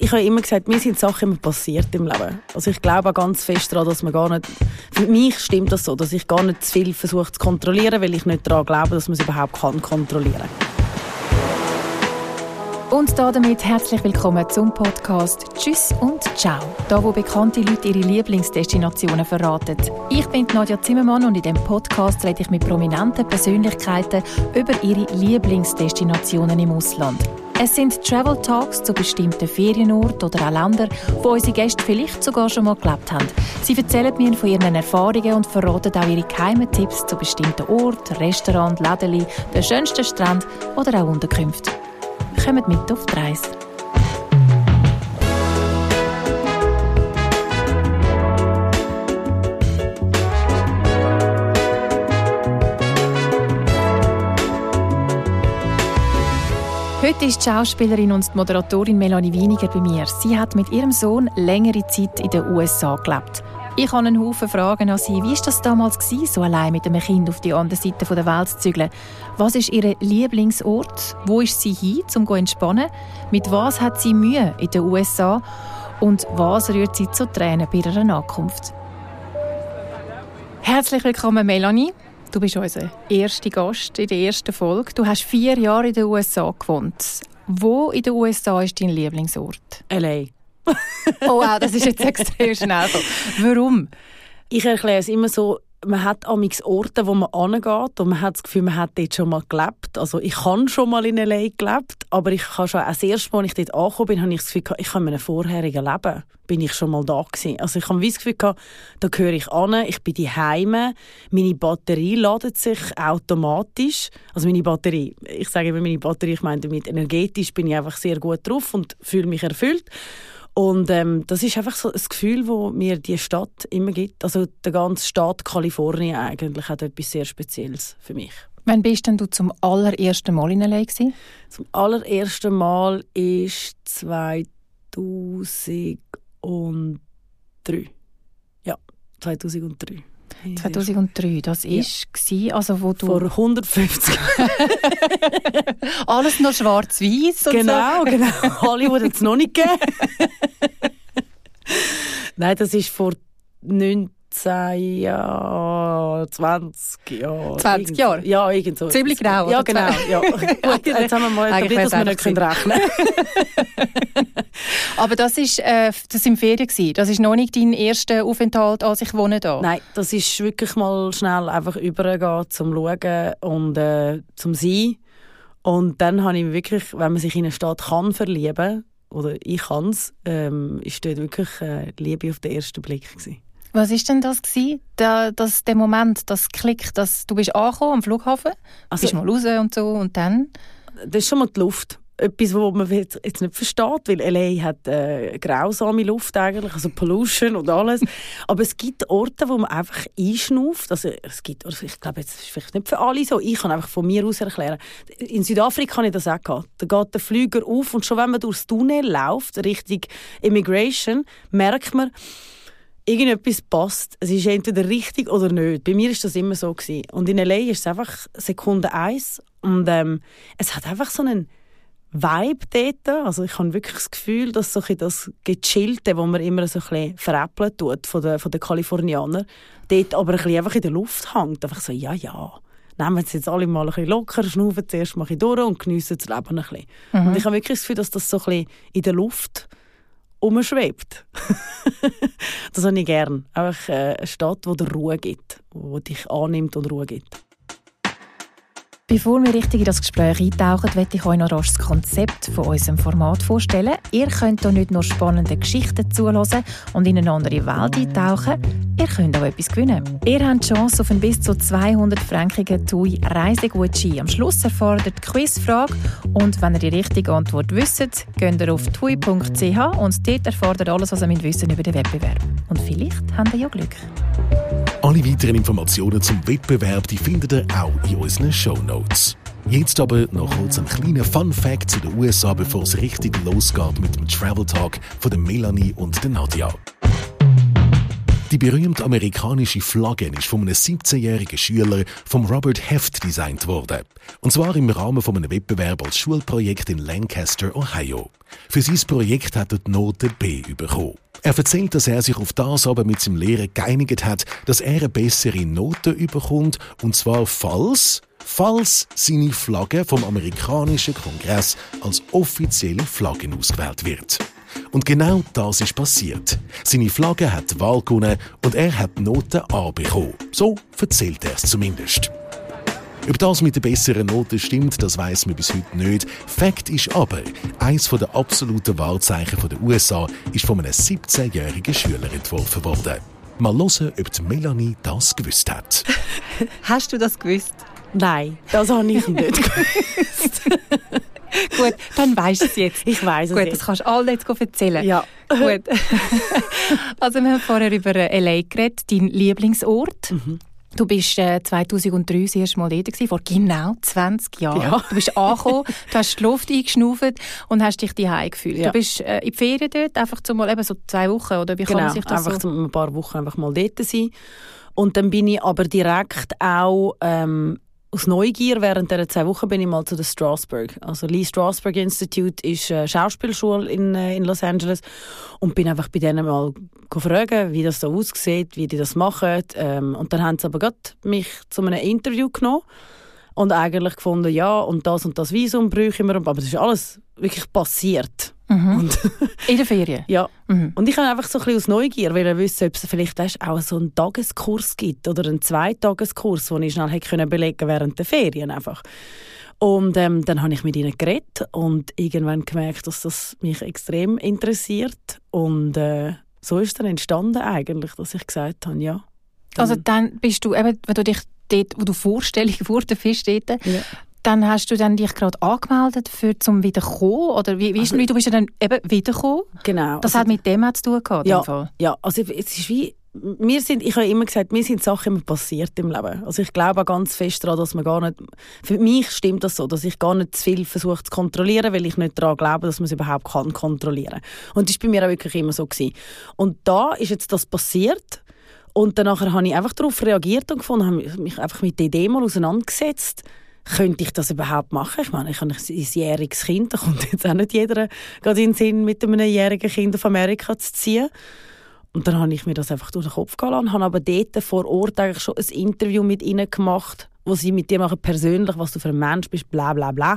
ich habe immer gesagt, mir sind Sachen immer passiert im Leben. Also ich glaube auch ganz fest daran, dass man gar nicht, für mich stimmt das so, dass ich gar nicht zu viel versuche zu kontrollieren, weil ich nicht daran glaube, dass man es überhaupt kann kontrollieren und damit herzlich willkommen zum Podcast Tschüss und Ciao, da wo bekannte Leute ihre Lieblingsdestinationen verraten. Ich bin Nadja Zimmermann und in dem Podcast rede ich mit prominenten Persönlichkeiten über ihre Lieblingsdestinationen im Ausland. Es sind Travel Talks zu bestimmten Ferienorten oder auch Ländern, wo unsere Gäste vielleicht sogar schon mal gelebt haben. Sie erzählen mir von ihren Erfahrungen und verraten auch ihre geheimen Tipps zu bestimmten Orten, Restaurants, Läden, den schönsten Stränden oder auch Unterkünften. Kommt mit auf die Reise. Heute ist die Schauspielerin und die Moderatorin Melanie Wieniger bei mir. Sie hat mit ihrem Sohn längere Zeit in den USA gelebt. Ich habe einen Haufen Fragen an sie. Wie war das damals, gewesen, so allein mit einem Kind auf die andere Seite der Welt zu zügeln? Was ist ihr Lieblingsort? Wo ist sie hin, um zu entspannen? Mit was hat sie Mühe in den USA? Und was rührt sie zu Tränen bei ihrer Ankunft? Herzlich willkommen, Melanie. Du bist unser erster Gast in der ersten Folge. Du hast vier Jahre in den USA gewohnt. Wo in den USA ist dein Lieblingsort? L.A. oh wow, das ist jetzt extrem schnell. Warum? Ich erkläre es immer so, man hat amix Orte, wo man angeht und man hat das Gefühl, man hat dort schon mal gelebt. Also ich habe schon mal in L.A. gelebt, aber ich habe schon, als erstes als ich dort angekommen bin, habe ich das Gefühl, ich habe in einem vorherigen Leben bin ich schon mal da gewesen. Also ich habe das Gefühl, da gehöre ich an, ich bin die Heime, meine Batterie ladet sich automatisch. Also meine Batterie, ich sage immer meine Batterie, ich meine damit energetisch bin ich einfach sehr gut drauf und fühle mich erfüllt. Und ähm, das ist einfach so ein Gefühl, das mir die Stadt immer gibt. Also der ganze Staat Kalifornien eigentlich hat etwas sehr Spezielles für mich. Wann bist denn du zum allerersten Mal in L.A. Gewesen? Zum allerersten Mal ist 2003. Ja, 2003. 2003, das ja. war, also wo du... Vor 150 Alles noch schwarz-weiß Genau, so. genau. Hollywood hat es noch nicht gegeben. Nein, das ist vor 19 Jahren, 20 Jahren. 20 Jahre? Ja, irgend so. Ziemlich genau. Ja, genau. Ja. Gut, jetzt haben wir mal etabliert, dass wir nicht rechnen können. Aber das ist, äh, das im Ferien gewesen. Das ist noch nicht dein erster Aufenthalt, als ich wohne da. Nein, das ist wirklich mal schnell einfach übergehen zum Schauen und äh, zum Sein. Und dann habe ich wirklich, wenn man sich in eine Stadt kann verlieben, oder ich kann es, ähm, ist dort wirklich äh, Liebe auf den ersten Blick gewesen. Was ist denn das gewesen? Der, das, der Moment, das Klick, dass du bist angekommen am Flughafen, also, bist mal raus und so und dann? Das ist schon mal die Luft etwas, was man jetzt nicht versteht, weil LA hat äh, grausame Luft eigentlich, also Pollution und alles. Aber es gibt Orte, wo man einfach einschnauft. Also es gibt, also ich glaube, jetzt ist vielleicht nicht für alle so. Ich kann einfach von mir aus erklären. In Südafrika habe ich das auch gehabt. Da geht der Flüger auf und schon wenn man durchs Tunnel läuft, Richtung Immigration, merkt man, irgendetwas passt. Es ist entweder richtig oder nicht. Bei mir ist das immer so gewesen. Und in LA ist es einfach Sekunde eins und ähm, es hat einfach so einen Vibe dort. Also ich habe wirklich das Gefühl, dass so das Gechillte, wo man immer so ein bisschen veräppeln tut von den, von den Kalifornianern, dort aber ein bisschen einfach in der Luft hängt. Einfach so, ja, ja, nehmen Sie jetzt alle mal ein bisschen locker, schnaufen zuerst mal ein durch und geniessen das Leben ein bisschen. Mhm. Und ich habe wirklich das Gefühl, dass das so ein bisschen in der Luft umschwebt. das habe ich gern. Einfach äh, eine Stadt, die dir Ruhe gibt, die dich annimmt und Ruhe gibt. Bevor wir richtig in das Gespräch eintauchen, möchte ich euch noch das Konzept von unserem Format vorstellen. Ihr könnt hier nicht nur spannende Geschichten zulassen und in eine andere Welt eintauchen, ihr könnt auch etwas gewinnen. Ihr habt die Chance auf ein bis zu 200 frankigen TUI Reisegutschein. Am Schluss ihr die Quizfrage und wenn ihr die richtige Antwort wisst, geht ihr auf tui.ch und dort ihr alles, was ihr wissen über den Wettbewerb. Und vielleicht habt ihr ja Glück. Alle weiteren Informationen zum Wettbewerb die findet ihr auch in unseren Show Notes. Jetzt aber noch kurz ein kleiner Fun Fact zu den USA, bevor es richtig losgeht mit dem Travel Talk von Melanie und der Nadja. Die berühmte amerikanische Flagge ist von einem 17-jährigen Schüler vom Robert Heft designt worden. Und zwar im Rahmen von einem Wettbewerb als Schulprojekt in Lancaster, Ohio. Für sein Projekt hat er die Note B bekommen. Er erzählt, dass er sich auf das aber mit seinem Lehrer geeinigt hat, dass er eine bessere Note bekommt, und zwar falls falls seine Flagge vom amerikanischen Kongress als offizielle Flagge ausgewählt wird. Und genau das ist passiert. Seine Flagge hat die Wahl gewonnen und er hat die Note A bekommen. So erzählt er es zumindest. Ob das mit der besseren Note stimmt, das weiß man bis heute nicht. Fakt ist aber, eins der absoluten Wahrzeichen der USA ist von einem 17-jährigen Schüler entworfen worden. Mal hören, ob die Melanie das gewusst hat. Hast du das gewusst? Nein, das habe ich nicht gewusst. Gut, dann weißt du es jetzt. Ich weiß es Gut, jetzt. das kannst du allen jetzt erzählen. Ja. Gut. also wir haben vorher über L.A. geredet, dein Lieblingsort. Mhm. Du bist äh, 2003 das erste Mal dort gewesen, vor genau 20 Jahren. Ja. Du bist angekommen, du hast die Luft eingeschnauft und hast dich daheim gefühlt. Ja. Du bist äh, in die Ferien dort, einfach zu mal eben so zwei Wochen, oder wie kann Genau, man sich das einfach so... ein paar Wochen einfach mal dort sein. Und dann bin ich aber direkt auch ähm, aus Neugier, während dieser zwei Wochen bin ich mal zu der Strasberg. Also Lee Strasberg Institute ist eine Schauspielschule in, äh, in Los Angeles und bin einfach bei denen mal fragen, wie das so aussieht, wie die das machen. Ähm, und dann haben sie aber gerade mich zu einem Interview genommen und eigentlich gefunden, ja, und das und das Visum bräuchten wir. Aber das ist alles wirklich passiert. Mhm. Und In der Ferien? ja, Mhm. und ich habe einfach so ein bisschen aus Neugier wollen wissen, ob es vielleicht weißt, auch so einen Tageskurs gibt oder einen Zweitageskurs, den ich schnell hätte können belegen während der Ferien einfach. Und ähm, dann habe ich mit ihnen geredet und irgendwann gemerkt, dass das mich extrem interessiert. Und äh, so ist dann entstanden eigentlich, dass ich gesagt habe, ja. Also dann bist du, eben, wenn du dich dort, wo du vorstellig geworden bist, dort, Ja. Dann hast du dann dich gerade angemeldet für zum Wiederkommen? Oder wie, wie, ist, wie du bist ja dann eben wiedergekommen? Genau. Das Also- hat mit dem zu tun gehabt, Ja, Fall. ja, also es ist wie, mir sind, ich habe immer gesagt, mir sind Sachen immer passiert im Leben. Also ich glaube auch ganz fest daran, dass man gar nicht, für mich stimmt das so, dass ich gar nicht zu viel versuche zu kontrollieren, weil ich nicht daran glaube, dass man es überhaupt kann kontrollieren. Und das war bei mir auch wirklich immer so. Gewesen. Und da ist jetzt das passiert und danach habe ich einfach darauf reagiert und gefunden, habe mich einfach mit der Idee mal auseinandergesetzt, könnte ich das überhaupt machen? Ich meine, ich habe ein jähriges Kind, da kommt jetzt auch nicht jeder gerade in den Sinn, mit einem jährigen Kind auf Amerika zu ziehen. Und dann habe ich mir das einfach durch den Kopf gehen lassen, habe aber dort vor Ort eigentlich schon ein Interview mit ihnen gemacht, wo sie mit dir machen persönlich, was du für ein Mensch bist, bla bla bla,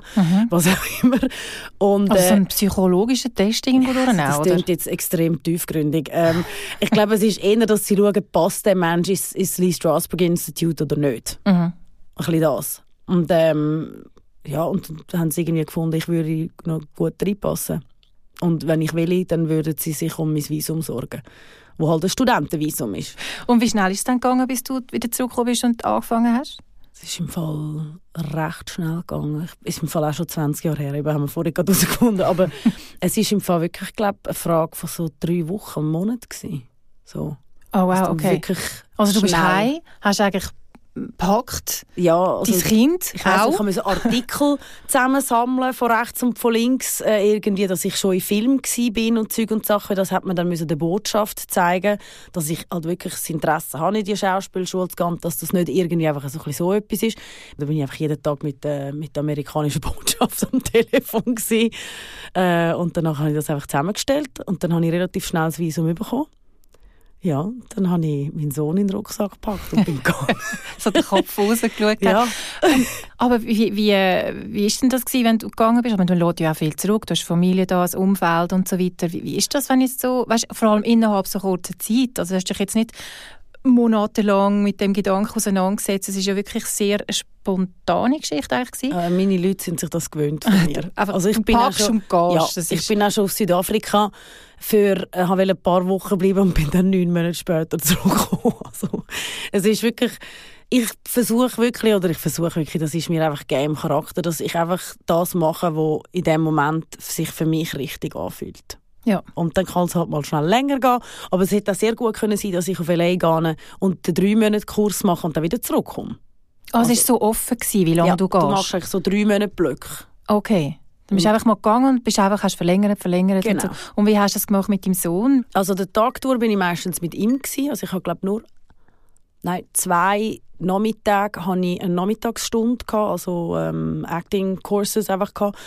was auch immer. Und, Also so äh, ein psychologischer Test irgendwo durch, das oder? klingt jetzt extrem tiefgründig. Ähm, ich glaube, es ist eher, dass sie schauen, passt der Mensch ins, ins Lee Strasberg Institute oder nicht. Mhm. Ein bisschen das. Und ähm, ja, und dann haben sie irgendwie gefunden, ich würde noch gut reinpassen. Und wenn ich will, dann würden sie sich um mein Visum sorgen, wo halt ein Studentenvisum ist. Und wie schnell ist es dann gegangen, bis du wieder zurückgekommen bist und angefangen hast? Es ist im Fall recht schnell gegangen. Es ist im Fall auch schon 20 Jahre her, eben haben wir vorhin gerade herausgefunden. Aber es ist im Fall wirklich, ich glaube, eine Frage von so drei Wochen, einem Monat gewesen. So. Oh wow, du okay. Also du bist heim, hast eigentlich gepackt, Ja, also dein Kind ich weiss, auch. ich musste Artikel zusammensammeln von rechts und von links, äh, irgendwie, dass ich schon in Film bin und Zeug und Sachen. Das hat man dann müssen der Botschaft zeigen, dass ich halt wirklich das Interesse habe, in die Schauspielschule zu gehen, dass das nicht irgendwie einfach so, ein so etwas ist. Da bin ich einfach jeden Tag mit, äh, mit der amerikanischen Botschaft am Telefon gewesen. Äh, und danach habe ich das einfach zusammengestellt und dann habe ich relativ schnell das Visum bekommen. Ja, dann habe ich meinen Sohn in den Rucksack gepackt und bin gegangen. so den Kopf rausgeschaut ja. Aber wie, wie, wie ist denn das gewesen, wenn du gegangen bist? Meine, du lässt ja auch viel zurück, du hast Familie da, das Umfeld und so weiter. Wie, wie ist das, wenn jetzt so, weißt, vor allem innerhalb so kurzer Zeit, also hast du dich jetzt nicht monatelang mit dem Gedanken auseinandergesetzt, es ist ja wirklich sehr spontane Geschichte eigentlich. Äh, meine Leute sind sich das gewöhnt von mir. Einfach, also ich bin auch schon, und gehst, ja, ich bin auch schon auf Südafrika für äh, wollte ein paar Wochen bleiben und bin dann neun Monate später zurückgekommen. Also, es ist wirklich, ich versuche wirklich, oder ich versuche wirklich, das ist mir einfach im Charakter, dass ich einfach das mache, was in dem Moment sich für mich richtig anfühlt. Ja. Und dann kann es halt mal schnell länger gehen. Aber es hätte auch sehr gut können sein, dass ich auf LA gehe und den drei Monate Kurs mache und dann wieder zurückkomme. Also, es war so offen, gewesen, wie lange ja, du Du gehst? machst eigentlich so drei Monate Blöcke. Okay. Du bist einfach mal gegangen und bist einfach, hast verlängert, verlängert Genau. und so. Und wie hast du das gemacht mit deinem Sohn? Also der Tagtour bin ich meistens mit ihm gewesen. Also ich habe glaube nur nein, zwei Nachmittage hatte ich eine Nachmittagsstunde gehabt, also ähm, Acting Courses einfach gehabt.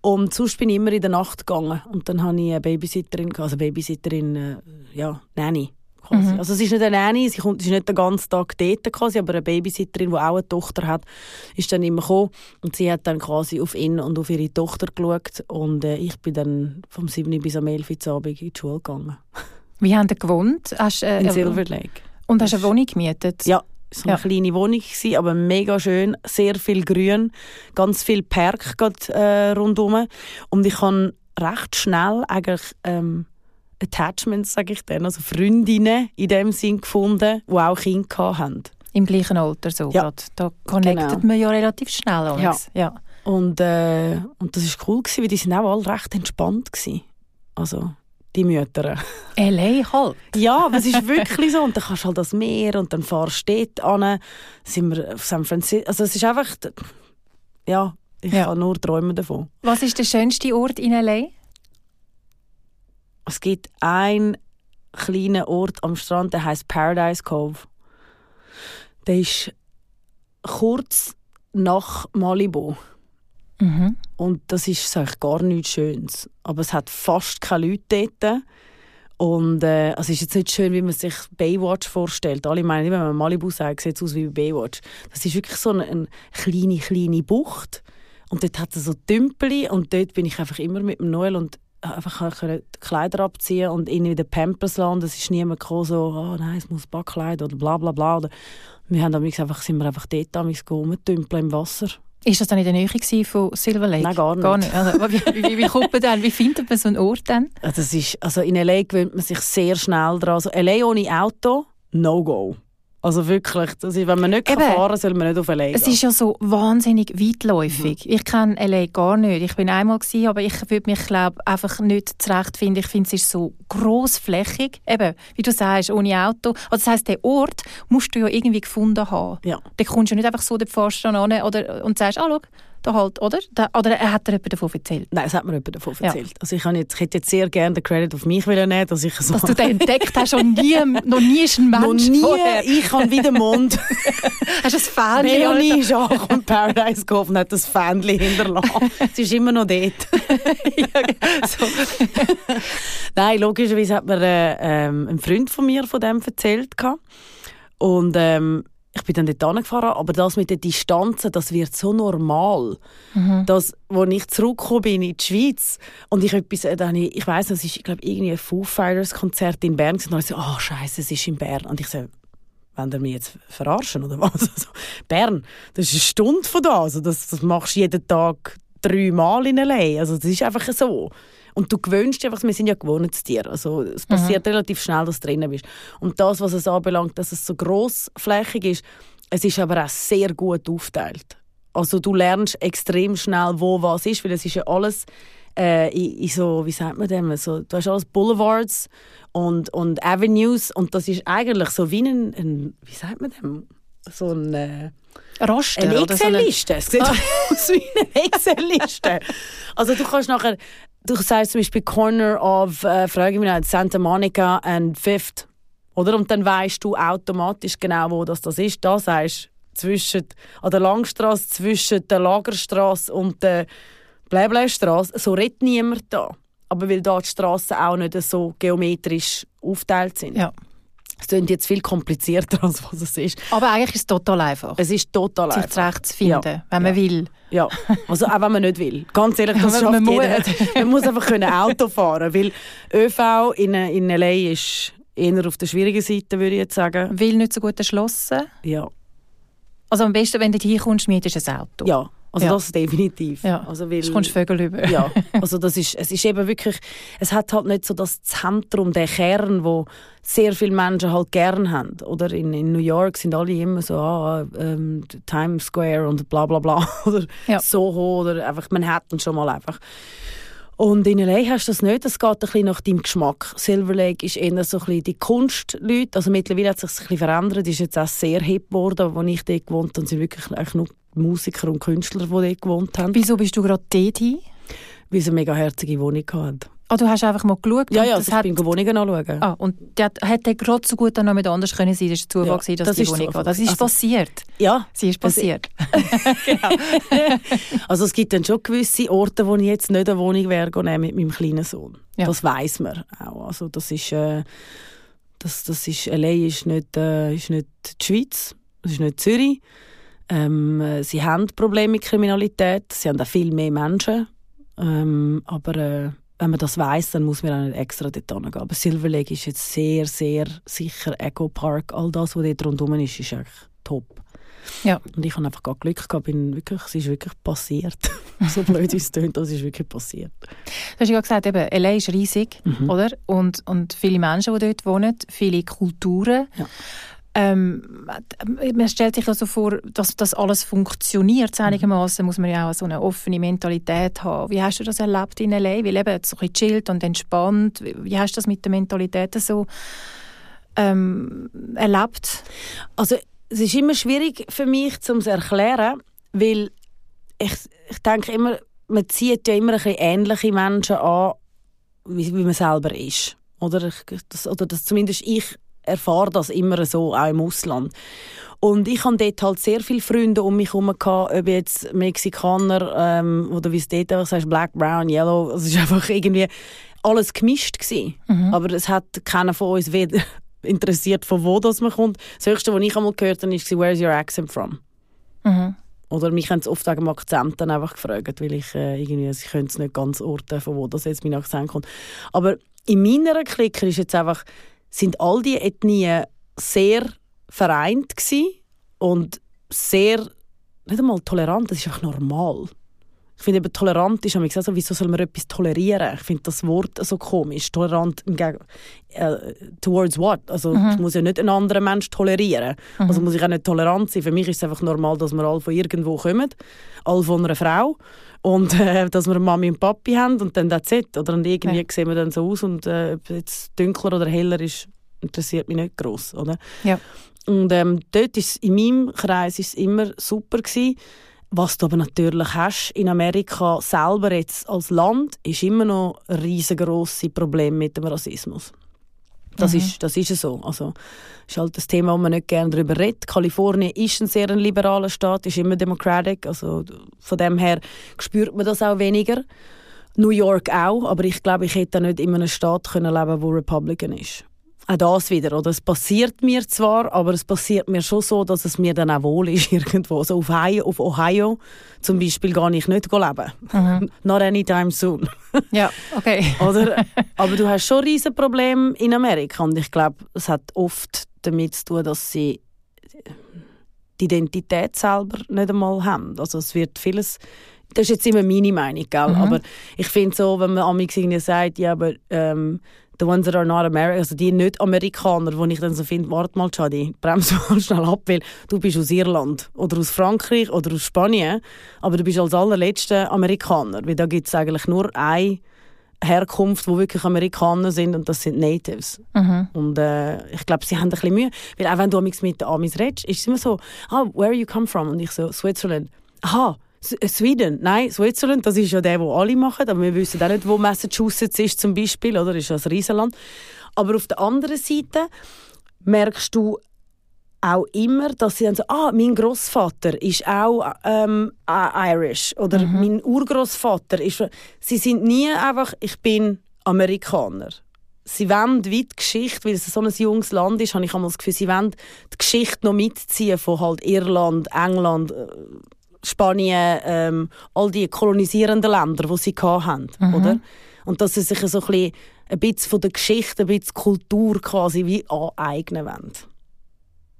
Und sonst bin ich immer in der Nacht gegangen und dann hatte ich eine Babysitterin, gehabt, also Babysitterin, äh, ja, Nanny. Quasi. Also sie ist nicht eine Nanny, sie kommt, sie ist nicht den ganzen Tag dort quasi, aber eine Babysitterin, die auch eine Tochter hat, ist dann immer gekommen und sie hat dann quasi auf ihn und auf ihre Tochter geschaut und äh, ich bin dann vom 7. bis am 11. Uhr Abend in die Schule gegangen. Wie haben ihr gewohnt? Hast, äh, In äh, Silver Lake. Und hast eine Wohnung gemietet? Ja, so eine Ja. kleine Wohnung gewesen, aber mega schön, sehr viel Grün, ganz viel Park grad, äh, rundum und ich habe recht schnell eigentlich ähm, Attachments, sage ich dann, also Freundinnen in dem Sinn gefunden, die auch Kinder hatten. Im gleichen Alter so Ja. grad. Da connectet Genau. man ja relativ schnell. Alex. Ja. Und, äh, und das war cool, gewesen, weil die sind auch alle recht entspannt gewesen. Also die Mütter. L.A. halt. Ja, aber es ist wirklich so. Und dann kannst du halt das Meer und dann fahrst du dort an. Sind wir auf San Francisco. Also es ist einfach... Ja, ich Ja. kann nur träumen davon. Was ist der schönste Ort in L.A.? Es gibt einen kleinen Ort am Strand, der heißt Paradise Cove. Der ist kurz nach Malibu. Mhm. Und das ist eigentlich gar nichts Schönes. Aber es hat fast keine Leute dort. Und äh, also es ist jetzt nicht schön, wie man sich Baywatch vorstellt. Alle meinen, wenn man Malibu sagt, sieht es aus wie Baywatch. Das ist wirklich so eine, eine kleine, kleine Bucht. Und dort hat es so Tümpel und dort bin ich einfach immer mit dem Noel und einfach die Kleider abziehen und ihn in den Pampers lassen. Es ist niemand gekommen, so, oh nein, es muss Backkleid oder bla bla bla. Oder wir haben einfach, sind wir einfach dort rumgetümpelt im Wasser. Ist das dann in der Nähe von Silver Lake? Nein, gar nicht. Gar nicht. Also, wie, wie, wie kommt man dann? Wie findet man so einen Ort dann? Ja, Das ist, also in L.A. gewöhnt man sich sehr schnell dran. Also L.A. ohne Auto, no go. Also wirklich, das ist, wenn man nicht Eben. kann fahren kann, soll man nicht auf L.A. Es gehen. ist ja so wahnsinnig weitläufig. Ich kenne L.A. gar nicht. Ich bin einmal gewesen, aber ich würde mich glaube einfach nicht zurechtfinden. Ich finde, es ist so grossflächig. Eben, wie du sagst, ohne Auto. Also das heisst, den Ort musst du ja irgendwie gefunden haben. Ja. Da kommst du nicht einfach so, dort fährst du dann an oder, und sagst, ah, schau, da halt, oder? Da, oder er hat dir jemand davon erzählt. Nein, das hat mir jemand davon Ja. erzählt. Also ich, jetzt, ich hätte jetzt sehr gerne den Credit auf mich wollen nehmen, dass ich so... Dass du den entdeckt hast und nie, noch nie ist ein noch Mensch nie, vorher. ich habe wie den Mond. Hast du ein Fan? Melanie ist angekommen, Paradise Cove und hat das Fähnchen hinterlassen. Sie ist immer noch dort. Nein, logischerweise hat mir äh, ähm, ein Freund von mir von dem erzählt. gehabt. Und ähm, ich bin dann dort hingefahren, aber das mit den Distanzen, das wird so normal. Dass, als ich zurückgekommen bin in die Schweiz und ich etwas, äh, dann, ich weiss, das ist, ich glaube, irgendwie ein Foo Fighters Konzert in Bern und dann so, ah, scheiße, es ist in Bern. Und ich so, wollen ihr mich jetzt verarschen oder was? Also, Bern, das ist eine Stunde von da. Also das, das machst du jeden Tag dreimal in L.A. Also das ist einfach so. Und du gewöhnst dich einfach, wir sind ja Gewohnheitstiere. Also es passiert relativ schnell, dass du drinnen bist. Und das, was es anbelangt, dass es so grossflächig ist, es ist aber auch sehr gut aufgeteilt. Also du lernst extrem schnell, wo was ist, weil es ist ja alles äh, in, in so, wie sagt man dem, so, du hast alles Boulevards und, und Avenues und das ist eigentlich so wie ein, ein wie sagt man dem, so ein... Äh, Raster eine oder so eine- Excel-Liste. Es sieht aus wie eine Excel-Liste. also du kannst nachher, du sagst zum Beispiel Corner of, äh, frage mich nicht, Santa Monica and Fifth. Oder? Und dann weißt du automatisch genau, wo das, das ist. Da sagst zwischen, an der Langstrasse, zwischen der Lagerstrasse und der Bläblästrasse. So redet niemand da. Aber weil da die Strassen auch nicht so geometrisch aufgeteilt sind. Ja. Es klingt jetzt viel komplizierter, als was es ist. Aber eigentlich ist es total einfach, Es ist total sich einfach. zurechtzufinden, Ja. wenn man Ja. will. Ja, also auch wenn man nicht will. Ganz ehrlich, das Man- schafft man jeder. muss. Man muss einfach können Auto fahren weil ÖV in, in L.A. ist eher auf der schwierigen Seite, würde ich jetzt sagen. Will nicht so gut erschlossen. Ja, Also am besten, wenn du hier kommst, mietest du ein Auto. ja also Ja. das definitiv. ja. Also weil, Sonst Vögel über. ja, also das ist, es ist eben wirklich, es hat halt nicht so das Zentrum, der Kern, wo sehr viele Menschen halt gern haben. Oder in, in New York sind alle immer so, ah, ähm, Times Square und bla bla bla. Oder Ja. Soho oder einfach Manhattan schon mal einfach. Und in L.A. hast du das nicht, das geht ein bisschen nach deinem Geschmack. Silver Lake ist eher so ein bisschen die Kunstleute, also mittlerweile hat es sich ein bisschen verändert, ist jetzt auch sehr hip geworden, als ich dort gewohnt habe, sind wirklich nur Musiker und Künstler, die dort gewohnt haben. Wieso bist du gerade dort hin? Weil sie eine mega herzige Wohnung hatte. Ah, du hast einfach mal geschaut? Ja, ja, das also ich bin Wohnungen anschauen. Ah, und der hat, hätte gerade so gut dann noch mit anders können sein. Das war Zufall, Ja, gewesen, dass das die ist Wohnung war. Das ist Also- passiert. Ja, Sie ist passiert. also es gibt dann schon gewisse Orte, wo ich jetzt nicht eine Wohnung wäre nehmen mit meinem kleinen Sohn. Ja. Das weiß man auch. Also das ist, äh, das, das ist, LA ist nicht, äh, ist nicht die Schweiz, es ist nicht Zürich. Ähm, äh, sie haben Probleme mit Kriminalität, sie haben auch viel mehr Menschen. Ähm, aber äh, wenn man das weiß, dann muss man auch nicht extra dort hingehen. Aber Silver Lake ist jetzt sehr, sehr sicher. Echo Park, all das, was dort rundherum ist, ist eigentlich top. Ja. Und ich habe einfach gar Glück gehabt, bin wirklich, es ist wirklich passiert. so blöd es klingt, das ist wirklich passiert. Du hast ja gesagt, eben, LA ist riesig, Mhm. oder? Und, und viele Menschen, die dort wohnen, viele Kulturen. Ja. Ähm, man stellt sich also vor, dass das alles funktioniert. Einigermaßen muss man ja auch so eine offene Mentalität haben. Wie hast du das erlebt in LA? Weil eben so ein chillt und entspannt. Wie hast du das mit der Mentalität so ähm, erlebt? Also es ist immer schwierig für mich, um zu erklären, weil ich, ich denke immer, man zieht ja immer ein bisschen ähnliche Menschen an, wie, wie man selber ist. Oder, ich, das, oder das, zumindest ich erfahre das immer so, auch im Ausland. Und ich habe dort halt sehr viele Freunde um mich herum gehabt, ob jetzt Mexikaner ähm, oder wie es dort einfach sagst, Black, Brown, Yellow. Es ist einfach irgendwie alles gemischt gewesen. Aber es hat keiner von uns weder interessiert, von wo das man kommt. Das Höchste, was ich einmal gehört habe, ist «Where's your accent from?» Mhm. Oder mich haben es oft wegen dem Akzent dann einfach gefragt, weil ich äh, irgendwie, ich könnte es nicht ganz orten, von wo das jetzt mein Akzent kommt. Aber in meiner Clique ist jetzt einfach, sind all die Ethnien sehr vereint und sehr, nicht einmal tolerant, das ist einfach normal. Ich finde eben tolerant ist manchmal auch so, wieso soll man etwas tolerieren? Ich finde das Wort so komisch. Tolerant im Geg äh, towards what? Also ich muss ja nicht einen anderen Mensch tolerieren. Also muss ich auch nicht tolerant sein. Für mich ist es einfach normal, dass wir alle von irgendwo kommen, alle von einer Frau und äh, dass wir Mami und Papi haben und dann that's it. Oder und irgendwie Ja. sehen wir dann so aus und äh, ob es jetzt dunkler oder heller ist, interessiert mich nicht groß, oder? Ja. Und ähm, dort ist in meinem Kreis ist immer super gewesen. Was du aber natürlich hast in Amerika selber jetzt als Land, ist immer noch ein riesengroßes Problem mit dem Rassismus. Das, ist, das ist ja so. Also, ist halt das Thema, wo man nicht gerne darüber redet. Kalifornien ist ein sehr ein liberaler Staat, ist immer democratic. Also, von dem her spürt man das auch weniger. New York auch, aber ich glaube, ich hätte nicht in einem Staat können leben, wo Republican ist. Auch das wieder, oder? Es passiert mir zwar, aber es passiert mir schon so, dass es mir dann auch wohl ist irgendwo. Also auf Ohio, auf Ohio zum Beispiel gehe ich nicht leben. Not anytime soon. Ja, okay. Oder? Aber du hast schon riesen Probleme in Amerika und ich glaube, es hat oft damit zu tun, dass sie die Identität selber nicht einmal haben. Also es wird vieles das ist jetzt immer meine Meinung, gell? aber ich finde so, wenn man amigs irgendwie sagt, ja, aber ähm, the ones that are not American, also die nicht Amerikaner, wo ich dann so finde, warte mal, Chadi, bremse mal schnell ab, weil du bist aus Irland oder aus Frankreich oder aus Spanien, aber du bist als allerletzter Amerikaner, weil da gibt es eigentlich nur eine Herkunft, wo wirklich Amerikaner sind und das sind Natives. Und äh, ich glaube, sie haben ein bisschen Mühe, weil auch wenn du mit den Amis redest, ist es immer so, ah, where you come from? Und ich so, Switzerland. Aha, Sweden? Nein, Switzerland, das ist ja der, wo alle machen, aber wir wissen auch nicht, wo Massachusetts ist zum Beispiel, oder? Das ist ein Riesenland. Aber auf der anderen Seite merkst du auch immer, dass sie dann so, ah, mein Großvater ist auch ähm, äh, Irish oder mein Urgroßvater ist. Sie sind nie einfach, ich bin Amerikaner. Sie wollen wie die Geschichte, weil es so ein junges Land ist, habe ich einmal das Gefühl, sie wollen die Geschichte noch mitziehen von halt Irland, England, äh, Spanien, ähm, all die kolonisierenden Länder, die sie hatten, oder? Und dass sie sich so ein bisschen, ein bisschen von der Geschichte, ein bisschen Kultur quasi wie aneignen wollen.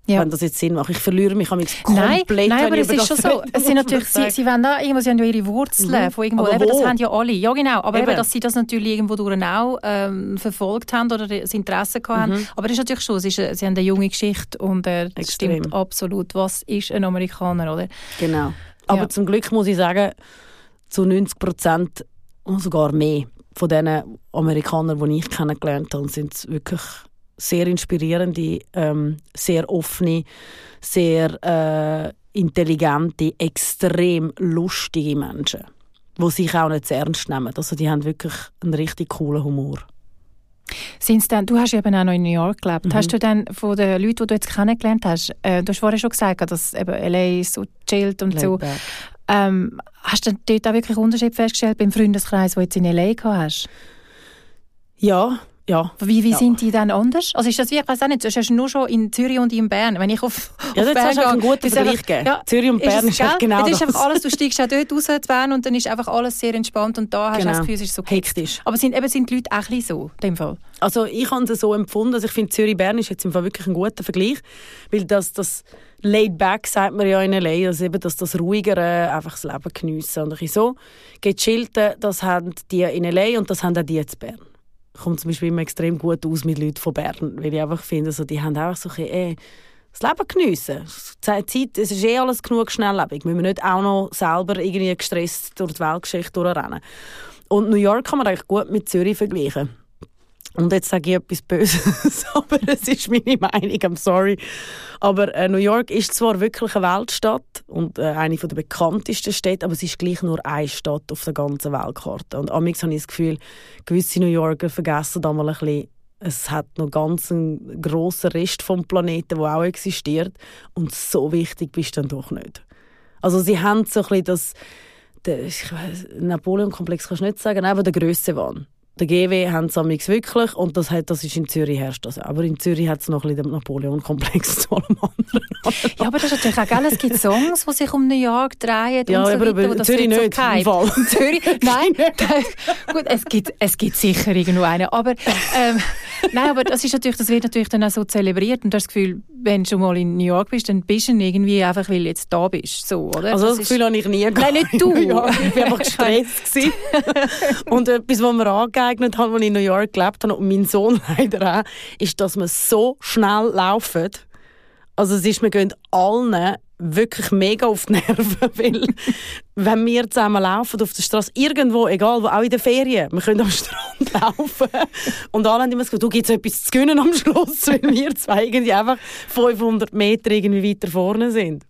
Ja. Wenn das jetzt Sinn macht. Ich verliere mich komplett, Nein, nein, aber es ist schon so. Es sind natürlich, sie, sie, wollen da, irgendwo, sie haben ja ihre Wurzeln Mhm. von irgendwo. Aber Eben, das haben ja alle. Ja, genau. Aber eben. Eben. dass sie das natürlich irgendwo durch auch ähm, verfolgt haben oder das Interesse gehabt haben. Mhm. Aber das ist natürlich schon, es ist, eine- sie haben eine junge Geschichte und äh, das Extrem. stimmt absolut. Was ist ein Amerikaner, oder? Genau. Aber Ja. zum Glück muss ich sagen, zu 90 Prozent und sogar mehr von den Amerikanern, die ich kennengelernt habe, sind es wirklich sehr inspirierende, ähm, sehr offene, sehr äh, intelligente, extrem lustige Menschen. wo sich auch nicht zu ernst nehmen. Also die haben wirklich einen richtig coolen Humor. Sind's denn, du hast eben auch noch in New York gelebt. Mhm. Hast du dann von den Leuten, die du jetzt kennengelernt hast, äh, du hast vorher schon gesagt, dass eben LA so chillt und so. Ähm, hast du dort auch wirklich Unterschied festgestellt beim Freundeskreis, den du jetzt in LA gehabt hast? Ja, ja. Wie, wie ja. sind die dann anders? Also ist das wie, ich weiß auch nicht, du hast nur schon in Zürich und in Bern. Wenn ich auf, ja, auf Bern du einen guten Vergleich gegeben. Ja, Zürich und Bern ist, ist halt genau das. Ist einfach alles, du steigst auch dort raus zu Bern und dann ist einfach alles sehr entspannt und da hast genau. du das Gefühl, es ist so hektisch. Aber sind, eben, sind die Leute auch ein so, in dem Fall? Also ich habe es so empfunden, also ich finde Zürich-Bern ist jetzt im Fall wirklich ein guter Vergleich, weil das, das laid back, sagt man ja in L.A., also eben, dass das ruhigere, einfach das Leben geniessen und ein so. Gechillte, das haben die in L.A. und das haben auch die in Bern kommt zum Beispiel immer extrem gut aus mit Leuten von Bern, weil ich einfach finde, also, die haben einfach so ein bisschen, ey, das Leben geniessen. Zeit, es ist eh alles genug schnelllebig. Müssen wir nicht auch noch selber irgendwie gestresst durch die Weltgeschichte durchrennen. Und New York kann man eigentlich gut mit Zürich vergleichen. Und jetzt sage ich etwas Böses, aber es ist meine Meinung, I'm sorry. Aber äh, New York ist zwar wirklich eine Weltstadt und äh, eine der bekanntesten Städte, aber es ist gleich nur eine Stadt auf der ganzen Weltkarte. Und amigs habe ich das Gefühl, gewisse New Yorker vergessen da mal ein bisschen, es hat noch ganz einen grossen Rest vom Planeten, der auch existiert. Und so wichtig bist du dann doch nicht. Also sie haben so ein bisschen das, Napoleon-Komplex kannst du nicht sagen, aber der Größe waren. Der GW haben es wirklich und das, hat, das ist in Zürich herrscht das. Aber in Zürich hat es noch ein bisschen den Napoleon-Komplex zu allem anderen. ja, aber das ist natürlich auch geil. Es gibt Songs, die sich um New York drehen ja, und so aber, weiter. Aber Zürich nicht, so im Fall. Zürich, nein, gut, es gibt, es gibt sicher irgendwo einen. Aber, ähm, nein, aber das, ist natürlich, das wird natürlich dann auch so zelebriert und du hast das Gefühl, wenn du schon mal in New York bist, dann bist du irgendwie einfach, weil du jetzt da bist. So, oder? Also das, das Gefühl habe ich nie gehabt. Nein, nicht du. ja, ich war einfach gestresst. und etwas, was mir angeeignet hat, als ich in New York gelebt habe, und mein Sohn leider auch, ist, dass wir so schnell laufen. Also es ist, wir gehen allen wirklich mega auf die Nerven, weil wenn wir zusammen laufen auf der Straße, irgendwo, egal wo, auch in den Ferien, wir können am Strand laufen und alle haben immer gesagt, du gibt es etwas zu gewinnen am Schluss, weil wir zwei irgendwie einfach 500 Meter irgendwie weiter vorne sind.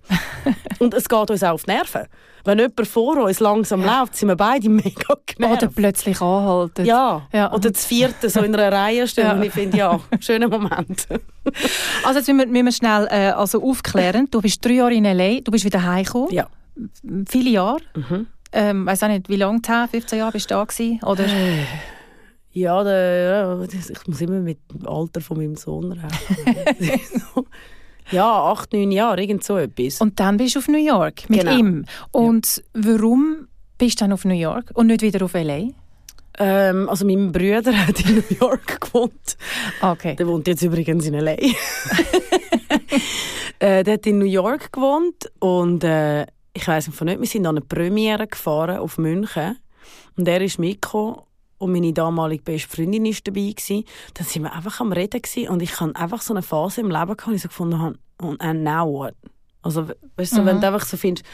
Und es geht uns auch auf die Nerven. Wenn jemand vor uns langsam ja. läuft, sind wir beide mega genervt. Oder plötzlich anhalten. Ja. ja. Oder das vierte so in einer Reihe stehen. Ja. Und ich finde, ja, schöner Moment. also jetzt müssen wir, schnell äh, also aufklären. Du bist drei Jahre in L.A., du bist wieder heimgekommen. Ja. Viele Jahre. Mhm. Ähm, weiß auch nicht, wie lange, 10, 15 Jahre bist du da gewesen? Oder? Ja, der, ich muss immer mit dem Alter von meinem Sohn reden. Ja, acht, neun Jahre, irgend so etwas. Und dann bist du auf New York mit genau. ihm. Und ja. warum bist du dann auf New York und nicht wieder auf L.A.? Ähm, also mein Bruder hat in New York gewohnt. Okay. Der wohnt jetzt übrigens in L.A. äh, der hat in New York gewohnt und äh, ich weiß nicht, wir sind an eine Premiere gefahren auf München und er ist mitgekommen und meine damalige beste Freundin war dabei. Gewesen. Dann waren wir einfach am Reden gewesen. und ich hatte einfach so eine Phase im Leben, gehabt, wo ich so gefunden habe, and now what? Also, weißt du, mhm. wenn du einfach so findest,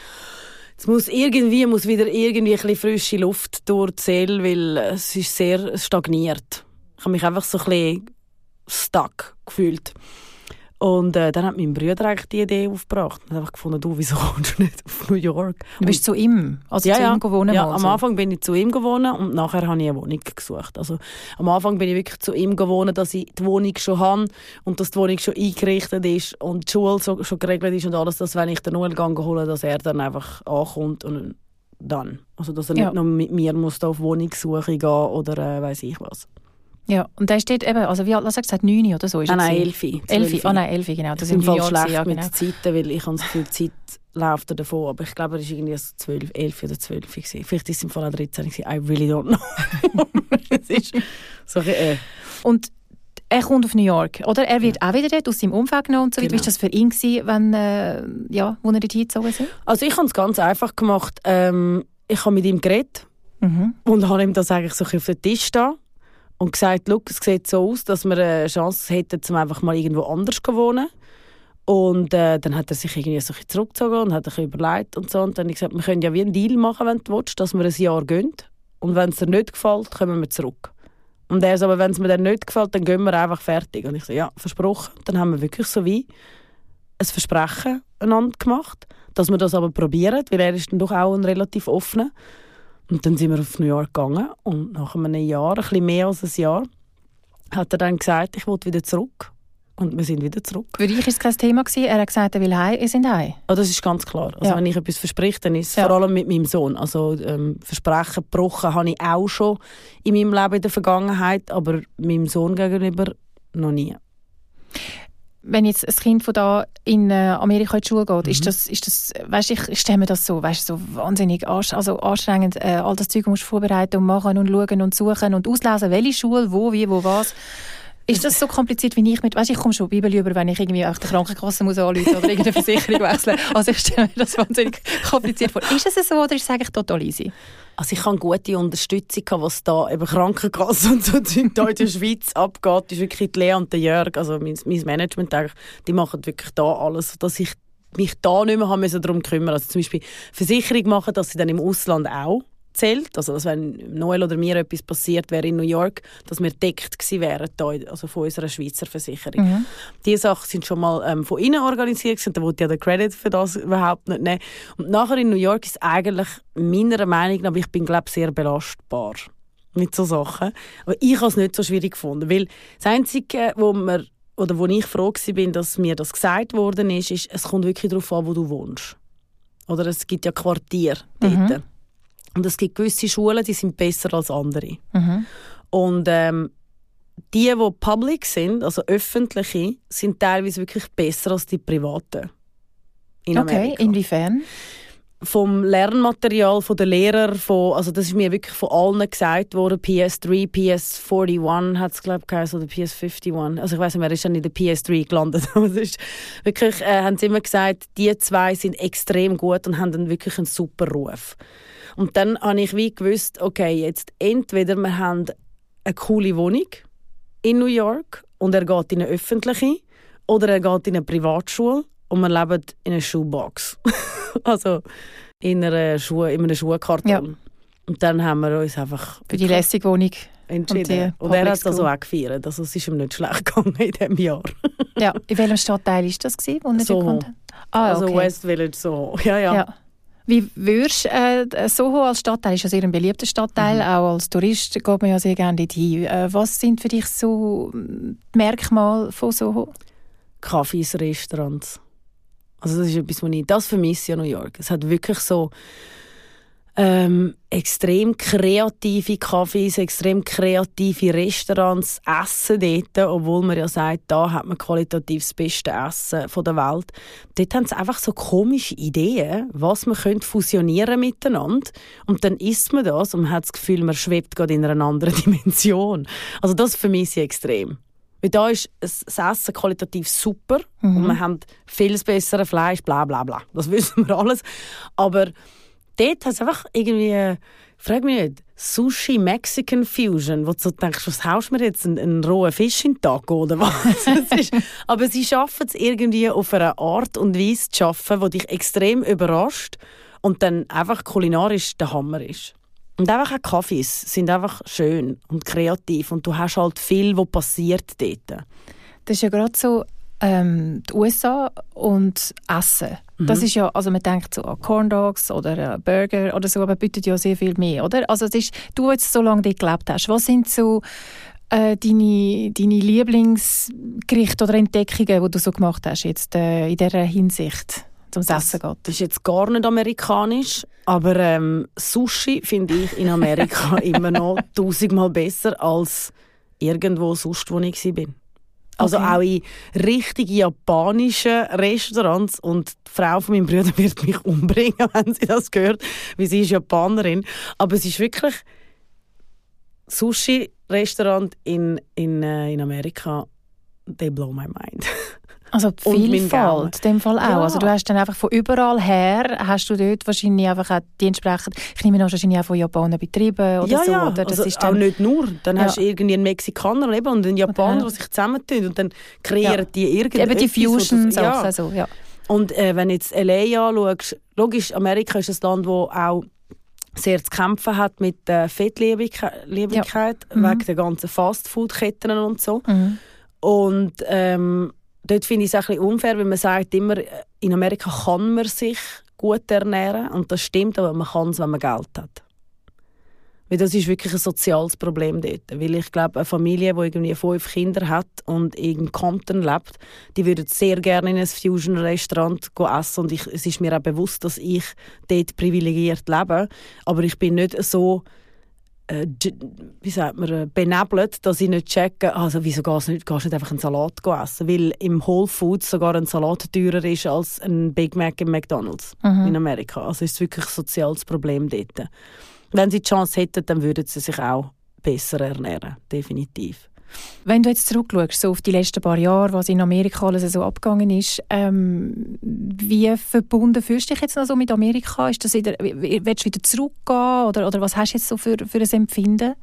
es muss irgendwie, muss wieder irgendwie ein bisschen frische Luft durch die Seele, weil es ist sehr stagniert. Ich habe mich einfach so ein bisschen stuck gefühlt. Und äh, dann hat mein Bruder eigentlich die Idee aufgebracht. Und einfach gefunden, du, wieso kommst du nicht auf New York? Du bist zu ihm, also ja, zu ihm gewohnt? Ja, am Anfang bin ich zu ihm gewohnt und nachher habe ich eine Wohnung gesucht. Also am Anfang bin ich wirklich zu ihm gewohnt, dass ich die Wohnung schon habe und dass die Wohnung schon eingerichtet ist und die Schule so, schon geregelt ist und alles, dass wenn ich den Noel hole, dass er dann einfach ankommt und dann. Also dass er ja. nicht noch mit mir muss da auf Wohnungssuche gehen oder äh, weiß ich was. Ja, und da steht eben, also wie alt, was hast du gesagt, neun oder so? Ist ah, nein, elf. Elf, oh nein, elf, genau. Das ist Fall schlecht ja, genau. mit Zeiten, weil ich habe das Gefühl, die Zeit läuft davon, aber ich glaube, er war irgendwie so 12, 11 oder 12 gewesen. Vielleicht ist es im Fall auch 13 gewesen. I really don't know. es ist so äh. Und er kommt auf New York, oder? Er wird ja. auch wieder dort aus seinem Umfeld genommen und so weiter. Genau. Wie war das für ihn, gewesen, wenn, äh, ja, wo er dort hingezogen ist? Also ich habe es ganz einfach gemacht. Ähm, ich habe mit ihm geredet mhm. und habe ihm das eigentlich so auf den Tisch stehen und gesagt, es sieht so aus, dass wir eine Chance hätten, um einfach mal irgendwo anders zu wohnen. Und äh, dann hat er sich irgendwie so ein zurückgezogen und hat sich überlegt und so. Und dann habe ich gesagt, wir können ja wie einen Deal machen, wenn du willst, dass wir ein Jahr gehen. Und wenn es dir nicht gefällt, kommen wir zurück. Und er sagt, aber wenn es mir dann nicht gefällt, dann gehen wir einfach fertig. Und ich so, ja, versprochen. Dann haben wir wirklich so wie ein Versprechen einander gemacht, dass wir das aber probieren, weil er ist dann doch auch ein relativ offener. Und dann sind wir auf New York gegangen und nach einem Jahr, ein bisschen mehr als ein Jahr, hat er dann gesagt, ich will wieder zurück. Und wir sind wieder zurück. Für dich war es kein Thema. Gewesen. Er hat gesagt, er will heim, wir sind heim. Oh, das ist ganz klar. Also Ja. wenn ich etwas verspreche, dann ist es Ja. vor allem mit meinem Sohn. Also ähm, Versprechen gebrochen habe ich auch schon in meinem Leben in der Vergangenheit, aber meinem Sohn gegenüber noch nie. Wenn jetzt ein Kind von da in äh, Amerika in die Schule geht, ist das, ist das, weißt, ich, ich stelle mir das so, weißt, so wahnsinnig ansch also anstrengend, äh, all das Zeug musst du vorbereiten und machen und schauen und suchen und auslesen, welche Schule, wo, wie, wo, was. Ist das so kompliziert wie ich mit, weißt, ich komme schon Bibel über, wenn ich irgendwie auch die Krankenkasse muss anrufen oder irgendeine Versicherung wechseln. Also ich stelle mir das wahnsinnig kompliziert vor. Ist es so oder ist es eigentlich total easy? Also ich habe gute Unterstützung, was da eben Krankenkasse und so in der Schweiz abgeht. Das ist wirklich die Lea und der Jörg, also mein, mein Management, die machen wirklich da alles, dass ich mich da nicht mehr darum kümmern. Also zum Beispiel Versicherung machen, dass sie dann im Ausland auch zählt. Also dass wenn Noel oder mir etwas passiert wäre in New York, dass wir deckt gewesen wären, da, also von unserer Schweizer Versicherung. Mhm. Die Sachen sind schon mal ähm, von innen organisiert gewesen, da wollte ja den Credit für das überhaupt nicht nehmen. Und nachher in New York ist eigentlich meiner Meinung nach, aber ich bin glaube sehr belastbar mit so Sachen. Aber ich habe es nicht so schwierig gefunden, weil das Einzige, wo wir oder wo ich froh war, bin, dass mir das gesagt worden ist, ist, es kommt wirklich darauf an, wo du wohnst. Oder es gibt ja Quartier dort. Und es gibt gewisse Schulen, die sind besser als andere. Mhm. Und ähm, die, die public sind, also öffentliche, sind teilweise wirklich besser als die privaten. In Okay, Amerika. inwiefern? Vom Lernmaterial von den Lehrern, von, also das ist mir wirklich von allen gesagt worden, PS3, PS41 hat es glaube ich oder PS51. Also ich weiß nicht mehr, er ist dann in der PS3 gelandet. Aber es ist wirklich, äh, haben sie immer gesagt, die zwei sind extrem gut und haben dann wirklich einen super Ruf. Und dann habe ich wie gewusst, okay, jetzt entweder wir haben eine coole Wohnung in New York und er geht in eine öffentliche oder er geht in eine Privatschule und wir leben in einer Schuhbox. also in, einer Schuh, in einem Schuhkarton. Ja. Und dann haben wir uns einfach Für die lässige Wohnung. entschieden. die Und, er hat das School. auch gefeiert. Also es ist ihm nicht schlecht gegangen in diesem Jahr. Ja. In welchem Stadtteil ist das gewesen, wo er hat? Ah, Also okay. West Village so. Ja, ja. Ja. Wie würdest äh, Soho als Stadtteil ist ja sehr ein beliebter Stadtteil, Mhm. auch als Tourist geht man ja sehr gerne dorthin. Äh, was sind für dich so die Merkmale von Soho? Cafés, Restaurants. Also das ist etwas, was ich, das vermisse ich ja New York. Es hat wirklich so ähm, extrem kreative Cafés, extrem kreative Restaurants, Essen dort, obwohl man ja sagt, da hat man qualitativ das beste Essen von der Welt. Dort haben sie einfach so komische Ideen, was man könnte fusionieren miteinander und dann isst man das und man hat das Gefühl, man schwebt gerade in einer anderen Dimension. Also das vermisse ich extrem. Weil da ist das Essen qualitativ super und wir haben viel besseres Fleisch, bla bla bla. Das wissen wir alles. Aber dort hat es einfach irgendwie, äh, frag mich nicht, Sushi-Mexican Fusion, wo du denkst, was haust mir jetzt, einen, einen rohen Fisch in den Tag oder was? Ist, aber sie schaffen es irgendwie auf eine Art und Weise zu schaffen, die dich extrem überrascht und dann einfach kulinarisch der Hammer ist. Und einfach auch Kaffees sind einfach schön und kreativ und du hast halt viel, was passiert dort. Das ist ja gerade so ähm, die USA und Essen. Das ist ja, also man denkt so an Corn Dogs oder Burger oder so, aber bietet ja sehr viel mehr, oder? Also es ist, du jetzt so lange dort gelebt hast, was sind so äh, deine, deine Lieblingsgerichte oder Entdeckungen, die du so gemacht hast jetzt äh, in dieser Hinsicht, zum Essen geht? Das ist jetzt gar nicht amerikanisch, aber ähm, Sushi finde ich in Amerika immer noch tausendmal besser als irgendwo sonst, wo ich war. Also Okay. auch in richtig japanischen Restaurants und die Frau von meinem Bruder wird mich umbringen, wenn sie das hört, weil sie ist Japanerin. Aber es ist wirklich Sushi-Restaurant in, in, äh, in Amerika, they blow my mind. Also die Vielfalt, in dem Fall auch. Ja. Also du hast dann einfach von überall her, hast du dort wahrscheinlich einfach auch die entsprechend, ich nehme an, wahrscheinlich auch von Japanern betrieben oder ja, so. ja, oder? Das also ist auch dann, nicht nur. Dann Ja. hast du irgendwie einen Mexikaner eben und einen Japaner, die sich zusammentun und dann kreieren Ja. die irgendetwas. eben die Fusion-Sachen. Ja. So, ja. Und äh, wenn du jetzt L.A. anschaust, logisch, Amerika ist ein Land, wo auch sehr zu kämpfen hat mit der Fettliebigkeit, Liebigkeit, Mhm. wegen der ganzen Fastfood-Ketten und so. Mhm. Und ähm, dort finde ich es ein bisschen unfair, weil man sagt immer, äh, in Amerika kann man sich gut ernähren und das stimmt, aber man kann es, wenn man Geld hat. Weil das ist wirklich ein soziales Problem dort. Weil ich glaube, eine Familie, die irgendwie fünf Kinder hat und in Compton lebt, die würde sehr gerne in ein Fusion-Restaurant essen. Und ich, es ist mir auch bewusst, dass ich dort privilegiert lebe. Aber ich bin nicht so äh, wie sagt man, äh, benebelt, dass ich nicht checke, also wieso gehst du nicht, gehst nicht einfach einen Salat essen? Weil im Whole Foods sogar ein Salat teurer ist als ein Big Mac im McDonalds mhm. in Amerika. Also ist es wirklich ein soziales Problem dort. Wenn sie die Chance hätten, dann würden sie sich auch besser ernähren, definitiv. Wenn du jetzt zurückschaust, so auf die letzten paar Jahre, was in Amerika alles so abgegangen ist, ähm, wie verbunden fühlst du dich jetzt noch so mit Amerika? Ist das wieder, willst du wieder zurückgehen oder, oder was hast du jetzt so für, für ein Empfinden?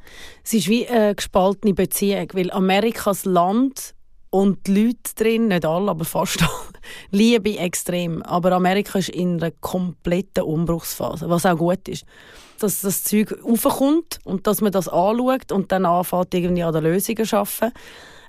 Es ist wie eine gespaltene Beziehung, weil Amerikas Land und die Leute drin, nicht alle, aber fast alle, liebe extrem. Aber Amerika ist in einer kompletten Umbruchsphase, was auch gut ist dass das Zeug aufkommt und dass man das anschaut und dann anfängt, irgendwie an den Lösungen zu arbeiten.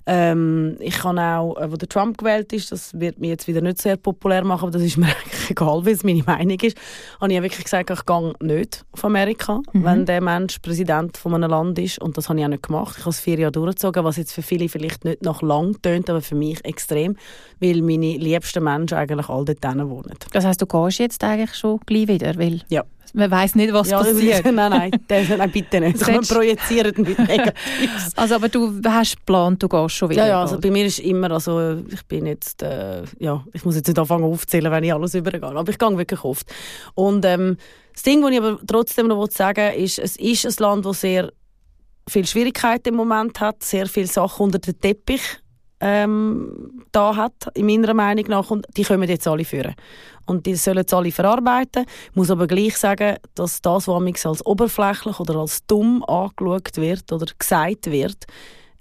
Ähm, ich kann auch, äh, wo der Trump gewählt ist, das wird mich jetzt wieder nicht sehr populär machen, aber das ist mir eigentlich egal, wie es meine Meinung ist, habe ich wirklich gesagt, ich gehe nicht auf Amerika, mhm. wenn der Mensch Präsident von einem Land ist und das habe ich auch nicht gemacht. Ich habe es vier Jahre durchgezogen, was jetzt für viele vielleicht nicht noch lang tönt, aber für mich extrem, weil meine liebsten Menschen eigentlich all dort wohnen. Das heißt, du gehst jetzt eigentlich schon gleich wieder, weil... Ja. Man weiß nicht, was ja, passiert. nein, nein, das, nein, bitte nicht. Das man projizieren mit Negatives. Also, aber du hast geplant, du gehst schon wieder. Ja, ja, also bei mir ist immer, also ich bin jetzt, äh, ja, ich muss jetzt nicht anfangen aufzählen, wenn ich alles übergehe, aber ich gehe wirklich oft. Und ähm, das Ding, was ich aber trotzdem noch sagen will, ist, es ist ein Land, das sehr viele Schwierigkeiten im Moment hat, sehr viele Sachen unter den Teppich ähm, da hat, in meiner Meinung nach, und die kommen jetzt alle führen. Und die sollen es alle verarbeiten. Ich muss aber gleich sagen, dass das, was als oberflächlich oder als dumm angeschaut wird oder gesagt wird,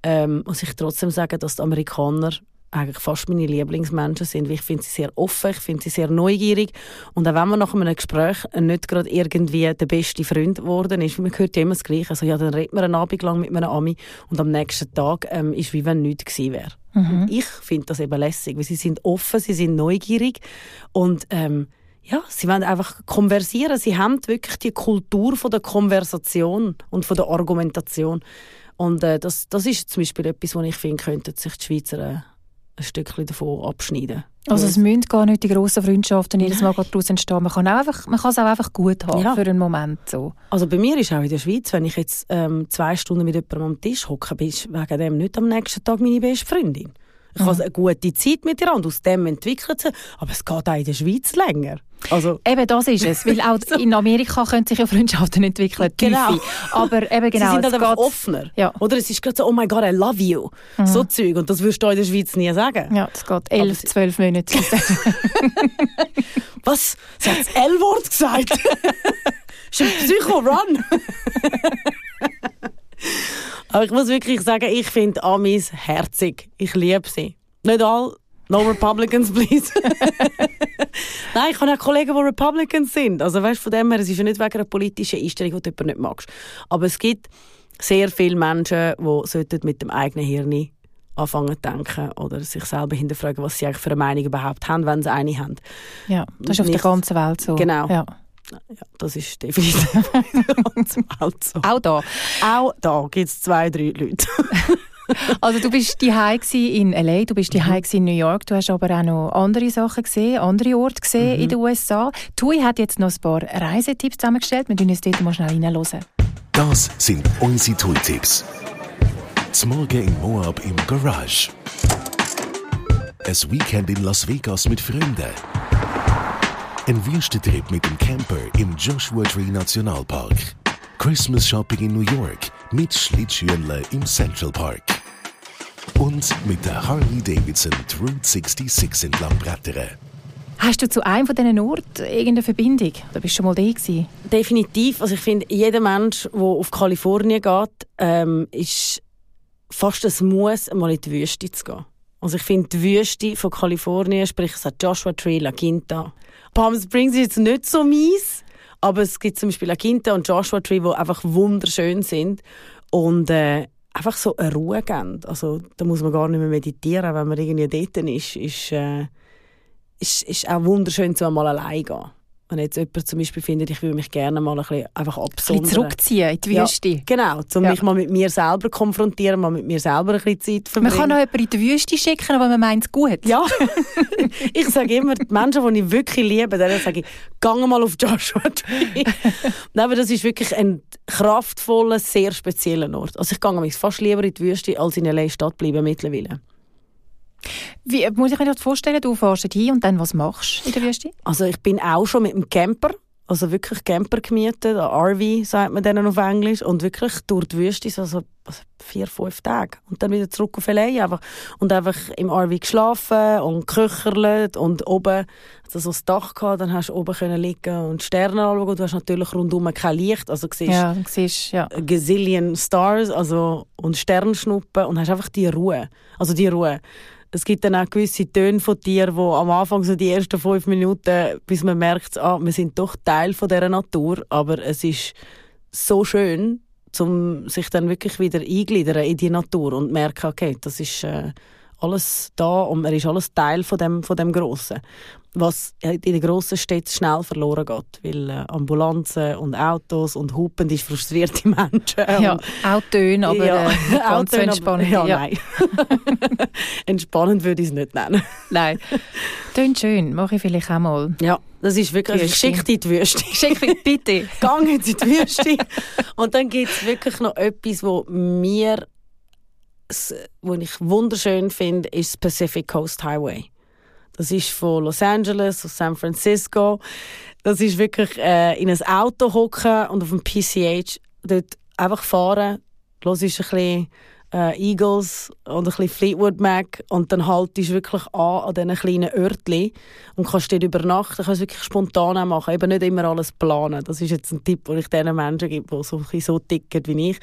ähm, muss ich trotzdem sagen, dass die Amerikaner eigentlich fast meine Lieblingsmenschen sind. Ich finde sie sehr offen, ich finde sie sehr neugierig. Und auch wenn man nach einem Gespräch nicht gerade irgendwie der beste Freund geworden ist, man hört ja immer das Gleiche. Also ja, dann redet man einen Abend lang mit einem Ami und am nächsten Tag ähm, ist wie wenn nichts gewesen wäre. Mhm. ich finde das eben lässig, weil sie sind offen, sie sind neugierig und ähm, ja, sie wollen einfach konversieren. Sie haben wirklich die Kultur von der Konversation und von der Argumentation. Und äh, das, das ist zum Beispiel etwas, wo ich finde, könnten sich die Schweizer äh, ein Stückchen davon abschneiden. Also es müssen gar nicht die grossen Freundschaften jedes Mal daraus entstehen. Man kann, auch einfach, man kann es auch einfach gut haben ja. für einen Moment. So. Also bei mir ist auch in der Schweiz, wenn ich jetzt ähm, zwei Stunden mit jemandem am Tisch hocke, bin ich wegen dem nicht am nächsten Tag meine beste Freundin. Ich mhm. habe eine gute Zeit mit ihr und aus dem entwickelt sie. Aber es geht auch in der Schweiz länger. Also, eben das ist es, weil auch in Amerika können sich ja Freundschaften entwickeln, genau. Tiefe. aber eben genau, Sie sind halt einfach offener. Ja. Oder es ist gerade so, oh my God, I love you. Mhm. So Zeug und das würdest du in der Schweiz nie sagen. Ja, das geht elf, zwölf Minuten. Was? Sie hat das L-Wort gesagt. ist ein Psycho-Run. Aber ich muss wirklich sagen, ich finde Amis herzig. Ich liebe sie. Nicht alle. No Republicans, please. Nein, ich habe auch Kollegen, die Republicans sind. Also weißt, von dem her, es ist ja nicht wegen einer politischen Einstellung, die du nicht magst. Aber es gibt sehr viele Menschen, die mit dem eigenen Hirn anfangen zu denken oder sich selber hinterfragen, was sie eigentlich für eine Meinung überhaupt haben, wenn sie eine haben. Ja, das ist auf der ganzen Welt so. Genau. Ja. Ja, das ist definitiv Welt so. Auch da? Auch da gibt es zwei, drei Leute. also du bist die in LA, du bist die mhm. in New York, du hast aber auch noch andere Sachen gesehen, andere Orte gesehen mhm. in den USA. Tui hat jetzt noch ein paar Reisetipps zusammengestellt, wir hören uns dort mal schnell reinhören. Das sind unsere Tooltips. Zum Morgen in Moab im Garage. Ein Weekend in Las Vegas mit Freunden. Ein Wüstentrip mit dem Camper im Joshua Tree Nationalpark. Christmas Shopping in New York mit Schlittschuhen im Central Park. Und mit der Harley Davidson Route 66 entlang brettern. Hast du zu einem von diesen Orten irgendeine Verbindung? Da bist du schon mal da gewesen? Definitiv. Also ich finde, jeder Mensch, der auf Kalifornien geht, ähm, ist fast ein Muss, mal in die Wüste zu gehen. Also ich finde die Wüste von Kalifornien, sprich es hat Joshua Tree, La Quinta. Palm Springs ist jetzt nicht so mies, aber es gibt zum Beispiel La Quinta und Joshua Tree, die einfach wunderschön sind und äh, einfach so eine Ruhe geben. Also da muss man gar nicht mehr meditieren, wenn man irgendwie dort ist. Ist, äh, ist, ist auch wunderschön, zu einmal allein gehen. Wenn jetzt jemand zum Beispiel findet, ich würde mich gerne mal ein bisschen einfach Ein bisschen absondern. zurückziehen in die Ja, Wüste. Genau, um Ja. mich mal mit mir selber konfrontieren, mal mit mir selber ein bisschen Zeit Man verbringen. kann auch jemanden in die Wüste schicken, aber man meint es gut. Ja, ich sage immer, die Menschen, die ich wirklich liebe, denen sage ich, gang mal auf Joshua Tree. Nein, aber das ist wirklich ein kraftvoller, sehr spezieller Ort. Also ich gehe mich fast lieber in die Wüste, als in LA Stadt bleiben mittlerweile. Wie muss ich mir das vorstellen? Du fährst hin und dann was machst du in der Wüste? Also ich bin auch schon mit dem Camper, also wirklich Camper gemietet, RV sagt man denen auf Englisch, und wirklich durch die Wüste so also vier, fünf Tage. Und dann wieder zurück auf LA einfach. Und einfach im RV geschlafen und geköcherlet und oben also so das Dach gehabt, dann hast du oben können liegen und Sterne anschauen. Du hast natürlich rundum kein Licht, also siehst Ja, siehst, ja. gazillion Stars also, und Sternschnuppen und hast einfach die Ruhe. Also die Ruhe. Es gibt dann auch gewisse Töne von dir, wo am Anfang so die ersten fünf Minuten, bis man merkt, ah, wir sind doch Teil von dieser Natur, aber es ist so schön, um sich dann wirklich wieder eingliedern in die Natur und merken, okay, das ist äh, alles da und man ist alles Teil von dem, von dem Grossen. Was in den grossen Städten schnell verloren geht, weil äh, Ambulanzen und Autos und hupende, frustrierte Menschen. ja auch Töne, aber Ja, äh, ganz so Autoren, aber- entspannend. Ja, nein. Entspannend würde ich es nicht nennen. nein. Tönt schön, mache ich vielleicht auch mal. Ja, das ist wirklich, ich Wüste. dich in die Wüste. Schick mich bitte. Gang in die Wüste. Und dann gibt es wirklich noch etwas, wo mir, s- wo ich wunderschön finde, ist Pacific Coast Highway. Das ist von Los Angeles auf San Francisco. Das ist wirklich äh, in ein Auto hocken und auf dem PCH dort einfach fahren. Los ist ein bisschen äh, Eagles und ein bisschen Fleetwood Mac und dann haltest du wirklich an an diesen kleinen Örtchen und kannst dort übernachten. Kannst wirklich spontan machen, eben nicht immer alles planen. Das ist jetzt ein Tipp, den ich diesen Menschen gebe, die so, so ticken wie ich.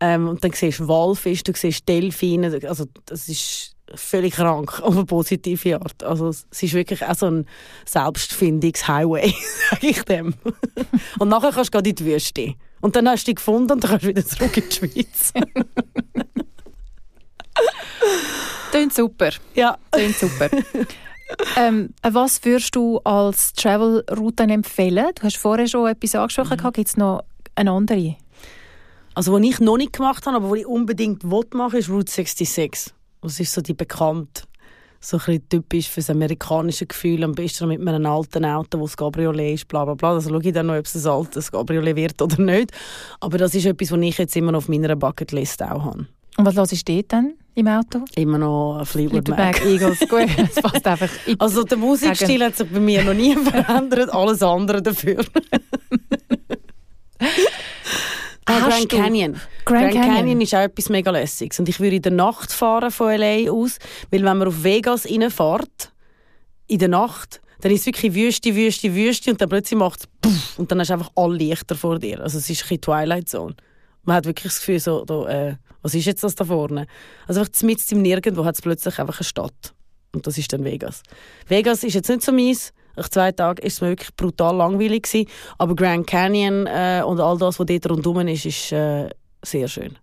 Ähm, und dann siehst du Walfisch, du siehst Delfine, also das ist völlig krank, auf eine positive Art. Also es ist wirklich auch so ein Selbstfindungs-Highway, sage ich dem. und nachher kannst du gleich in die Wüste. Und dann hast du dich gefunden und dann kannst du wieder zurück in die Schweiz. Tönt super. ja. Tönt super. ähm, was würdest du als Travel-Route empfehlen? Du hast vorher schon etwas angesprochen. Mhm. Gibt es noch eine andere? Also, was ich noch nicht gemacht habe, aber was ich unbedingt will machen ist Route 66. Das ist so die bekannt, so ein bisschen typisch für das amerikanische Gefühl. Am besten mit einem alten Auto, wo das Cabriolet ist, bla bla bla. Also schaue ich dann noch, ob es ein altes Cabriolet wird oder nicht. Aber das ist etwas, was ich jetzt immer noch auf meiner Bucketlist auch habe. Und was hörst du dort dann im Auto? Immer noch ein Fleetwood Mac. Eagles, gut. Das passt einfach. in- Also der Musikstil hat sich bei mir noch nie verändert, alles andere dafür. Ah, Grand Canyon. Grand Grand, Canyon. Canyon. ist auch etwas mega lässiges. Und ich würde in der Nacht fahren von L.A. aus, weil wenn man auf Vegas reinfährt, in der Nacht, dann ist es wirklich Wüste, Wüste, Wüste und dann plötzlich macht es und dann hast du einfach alle Lichter vor dir. Also es ist ein Twilight Zone. Man hat wirklich das Gefühl, so, da, äh, was ist jetzt das da vorne? Also einfach mitten im Nirgendwo hat es plötzlich einfach eine Stadt. Und das ist dann Vegas. Vegas ist jetzt nicht so meins. Nach zwei Tagen ist es mir wirklich brutal langweilig gewesen. Aber Grand Canyon äh, und all das, was dort rundherum ist, ist äh, sehr schön.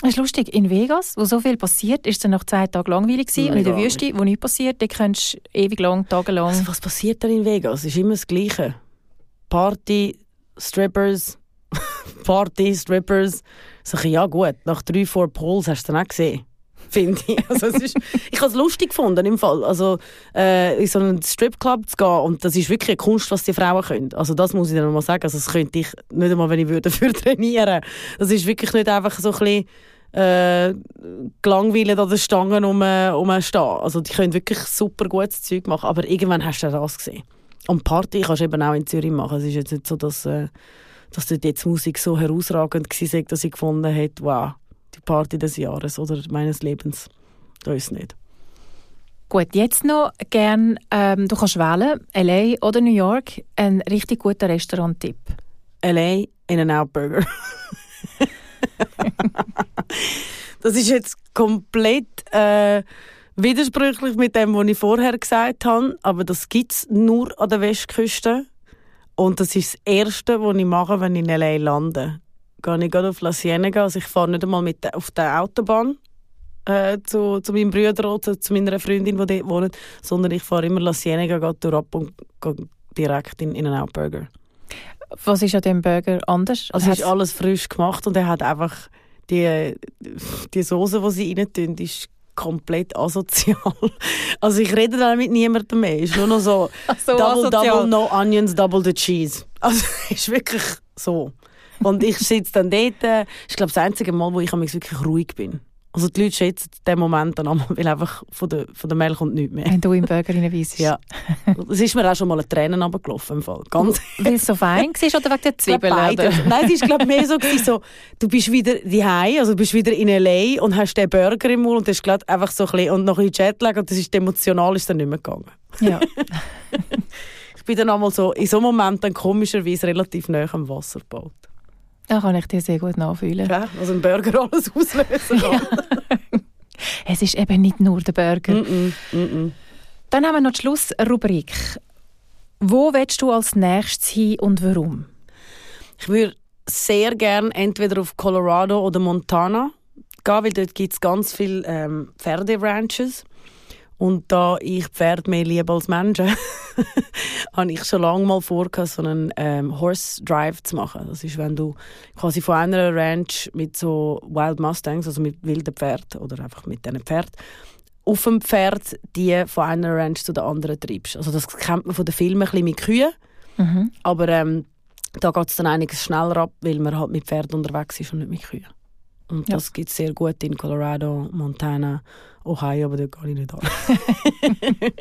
Das ist lustig. In Vegas, wo so viel passiert, ist es nach zwei Tagen langweilig gewesen. Und in der Wüste, wo nichts passiert, da kannst du ewig lang, tagelang... Also, was passiert da in Vegas? Es ist immer das Gleiche. Party, Strippers, Party, Strippers. Ich, ja gut, nach drei, vier Poles hast du dann auch gesehen. Finde ich. Also, es ist, ich habe es lustig gefunden im Fall. Also, äh, in so einen Stripclub zu gehen und das ist wirklich eine Kunst, was die Frauen können. Also das muss ich dann mal sagen. Also, das könnte ich nicht einmal, wenn ich würde, dafür trainieren. Das ist wirklich nicht einfach so ein bisschen äh, gelangweilt an den Stangen um, äh, umstehen. Also die können wirklich super gutes Zeug machen, aber irgendwann hast du das gesehen. Und Party kannst du eben auch in Zürich machen. Es ist jetzt nicht so, dass, äh, dass dort jetzt Musik so herausragend war, dass ich gefunden hätte, wow, die Party des Jahres oder meines Lebens. Das ist es nicht. Gut, jetzt noch gern, ähm, du kannst wählen, L.A. oder New York, ein richtig guter Restaurant-Tipp. L.A. In-N-Out Burger. das ist jetzt komplett äh, widersprüchlich mit dem, was ich vorher gesagt habe, aber das gibt es nur an der Westküste. Und das ist das Erste, was ich mache, wenn ich in L.A. lande. Gehe ich gerade auf La Cienega, also ich fahre nicht einmal mit der, auf der Autobahn äh, zu, zu meinem Bruder oder zu meiner Freundin, die dort wohnt, sondern ich fahre immer La Cienega geht durch und gehe direkt in In-N-Out Burger. Was ist an dem Burger anders? Also es ist alles frisch gemacht und er hat einfach die, die Soße, die sie rein tun, ist komplett asozial. Also ich rede dann mit niemandem mehr. Ist nur noch so, so double, asozial. double, no onions, double the cheese. Also ist wirklich so. Und ich sitze dann dort, äh, ich glaube das einzige Mal, wo ich wirklich ruhig bin. Also die Leute schätzen den Moment dann einmal, weil einfach von der, von der Mail kommt nichts mehr. Wenn du im Burger reinweisst. Ja. Es ist mir auch schon mal ein Tränen runtergelaufen im Fall. Ganz Weil es so fein war oder wegen der Zwiebeln? Nein, es war glaube mehr so, gewesen, so, du bist wieder daheim, also du bist wieder in L.A. und hast den Burger im Mund und das ist gerade einfach so ein bisschen, und noch ein Jetlag und das ist emotional ist dann nicht mehr gegangen. Ja. Ich bin dann einmal so, in so einem Moment dann komischerweise relativ nah am Wasser gebaut. Da kann ich dir sehr gut nachfühlen. Ja, also ein Burger alles auslösen kann. Es ist eben nicht nur der Burger. Mm -mm, mm Dann haben wir noch die Schlussrubrik. Wo willst du als nächstes hin und warum? Ich würde sehr gerne entweder auf Colorado oder Montana gehen, weil dort gibt es ganz viele ähm, Pferderanches. Und da ich Pferde mehr liebe als Menschen, habe ich schon lange mal vor, so einen ähm, Horse Drive zu machen. Das ist, wenn du quasi von einer Ranch mit so Wild Mustangs, also mit wilden Pferden oder einfach mit diesen Pferden, auf dem Pferd die von einer Ranch zu der anderen treibst. Also das kennt man von den Filmen ein bisschen mit Kühen, Mhm. aber ähm, da geht es dann einiges schneller ab, weil man halt mit Pferden unterwegs ist und nicht mit Kühen. Und Ja. das gibt es sehr gut in Colorado, Montana, Ohio, aber dort gehe ich nicht an.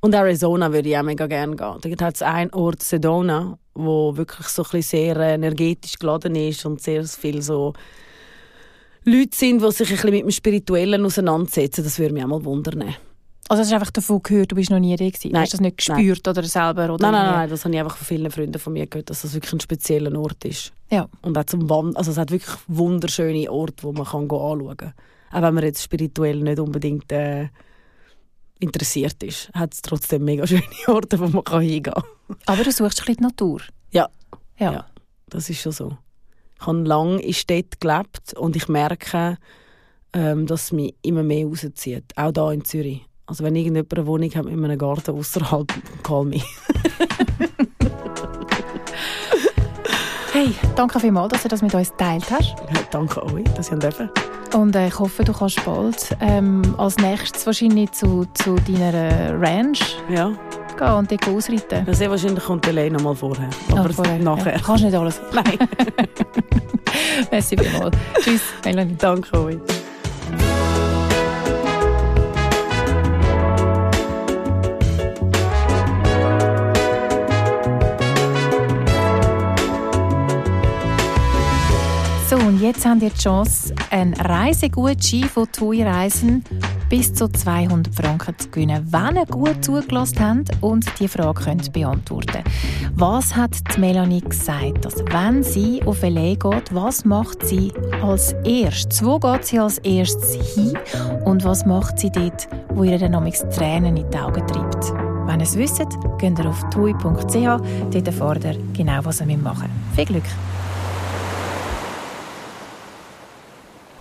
und Arizona würde ich auch mega gerne gehen. Da hat es einen Ort, Sedona, wo wirklich so ein bisschen sehr energetisch geladen ist und sehr viel so Leute sind, die sich ein bisschen mit dem Spirituellen auseinandersetzen. Das würde mich auch mal wundern. Also hast du einfach davon gehört, du bist noch nie da gewesen? Nein. Hast du das nicht gespürt oder selber? Oder Nein, nein, irgendwie? nein, das habe ich einfach von vielen Freunden von mir gehört, dass das wirklich ein spezieller Ort ist. Ja. Und auch zum Wand also es hat wirklich wunderschöne Orte, wo man kann anschauen kann. Auch wenn man jetzt spirituell nicht unbedingt äh, interessiert ist, hat es trotzdem mega schöne Orte, wo man kann hingehen kann. Aber du suchst ein bisschen die Natur. Ja. Ja. Ja. Das ist schon so. Ich habe lange in Städten gelebt und ich merke, ähm, dass es mich immer mehr rauszieht. Auch hier in Zürich. Also wenn irgendjemand eine Wohnung hat mit einem Garten außerhalb, call me. Hey, danke vielmals, dass du das mit uns geteilt hast. Ja, danke euch, dass ihr dürfen. Und äh, ich hoffe, du kannst bald ähm, als nächstes wahrscheinlich zu, zu deiner Ranch Ja. gehen und dort ausreiten. Ja, sehr wahrscheinlich kommt die Lane noch mal vorher. Aber vorher, nachher. Ja. Kannst nicht alles. Nein. Merci vielmals. Tschüss, Melanie. Danke euch. Jetzt habt ihr die Chance, einen Reisegutschein von TUI Reisen bis zu 200 Franken zu gewinnen, wenn ihr gut zugelassen habt und die Frage könnt beantworten Was hat Melanie gesagt, dass wenn sie auf LA geht, was macht sie als erstes? Wo geht sie als erstes hin und was macht sie dort, wo ihr dann Tränen in die Augen treibt? Wenn ihr es wisst, geht ihr auf tui.ch, dort erfahrt ihr genau, was ihr machen müsst. Viel Glück!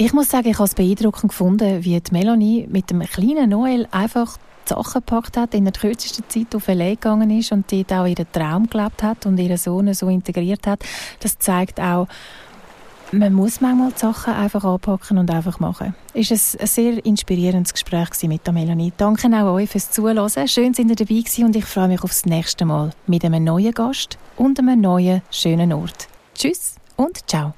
Ich muss sagen, ich habe es beeindruckend gefunden, wie die Melanie mit dem kleinen Noel einfach die Sachen gepackt hat, in der kürzesten Zeit auf LA gegangen ist und dort auch ihren Traum gelebt hat und ihren Sohn so integriert hat. Das zeigt auch, man muss manchmal die Sachen einfach anpacken und einfach machen. Es war ein sehr inspirierendes Gespräch mit der Melanie. Danke auch euch fürs Zuhören. Schön, sind ihr dabei gewesen und ich freue mich aufs nächste Mal mit einem neuen Gast und einem neuen, schönen Ort. Tschüss und ciao.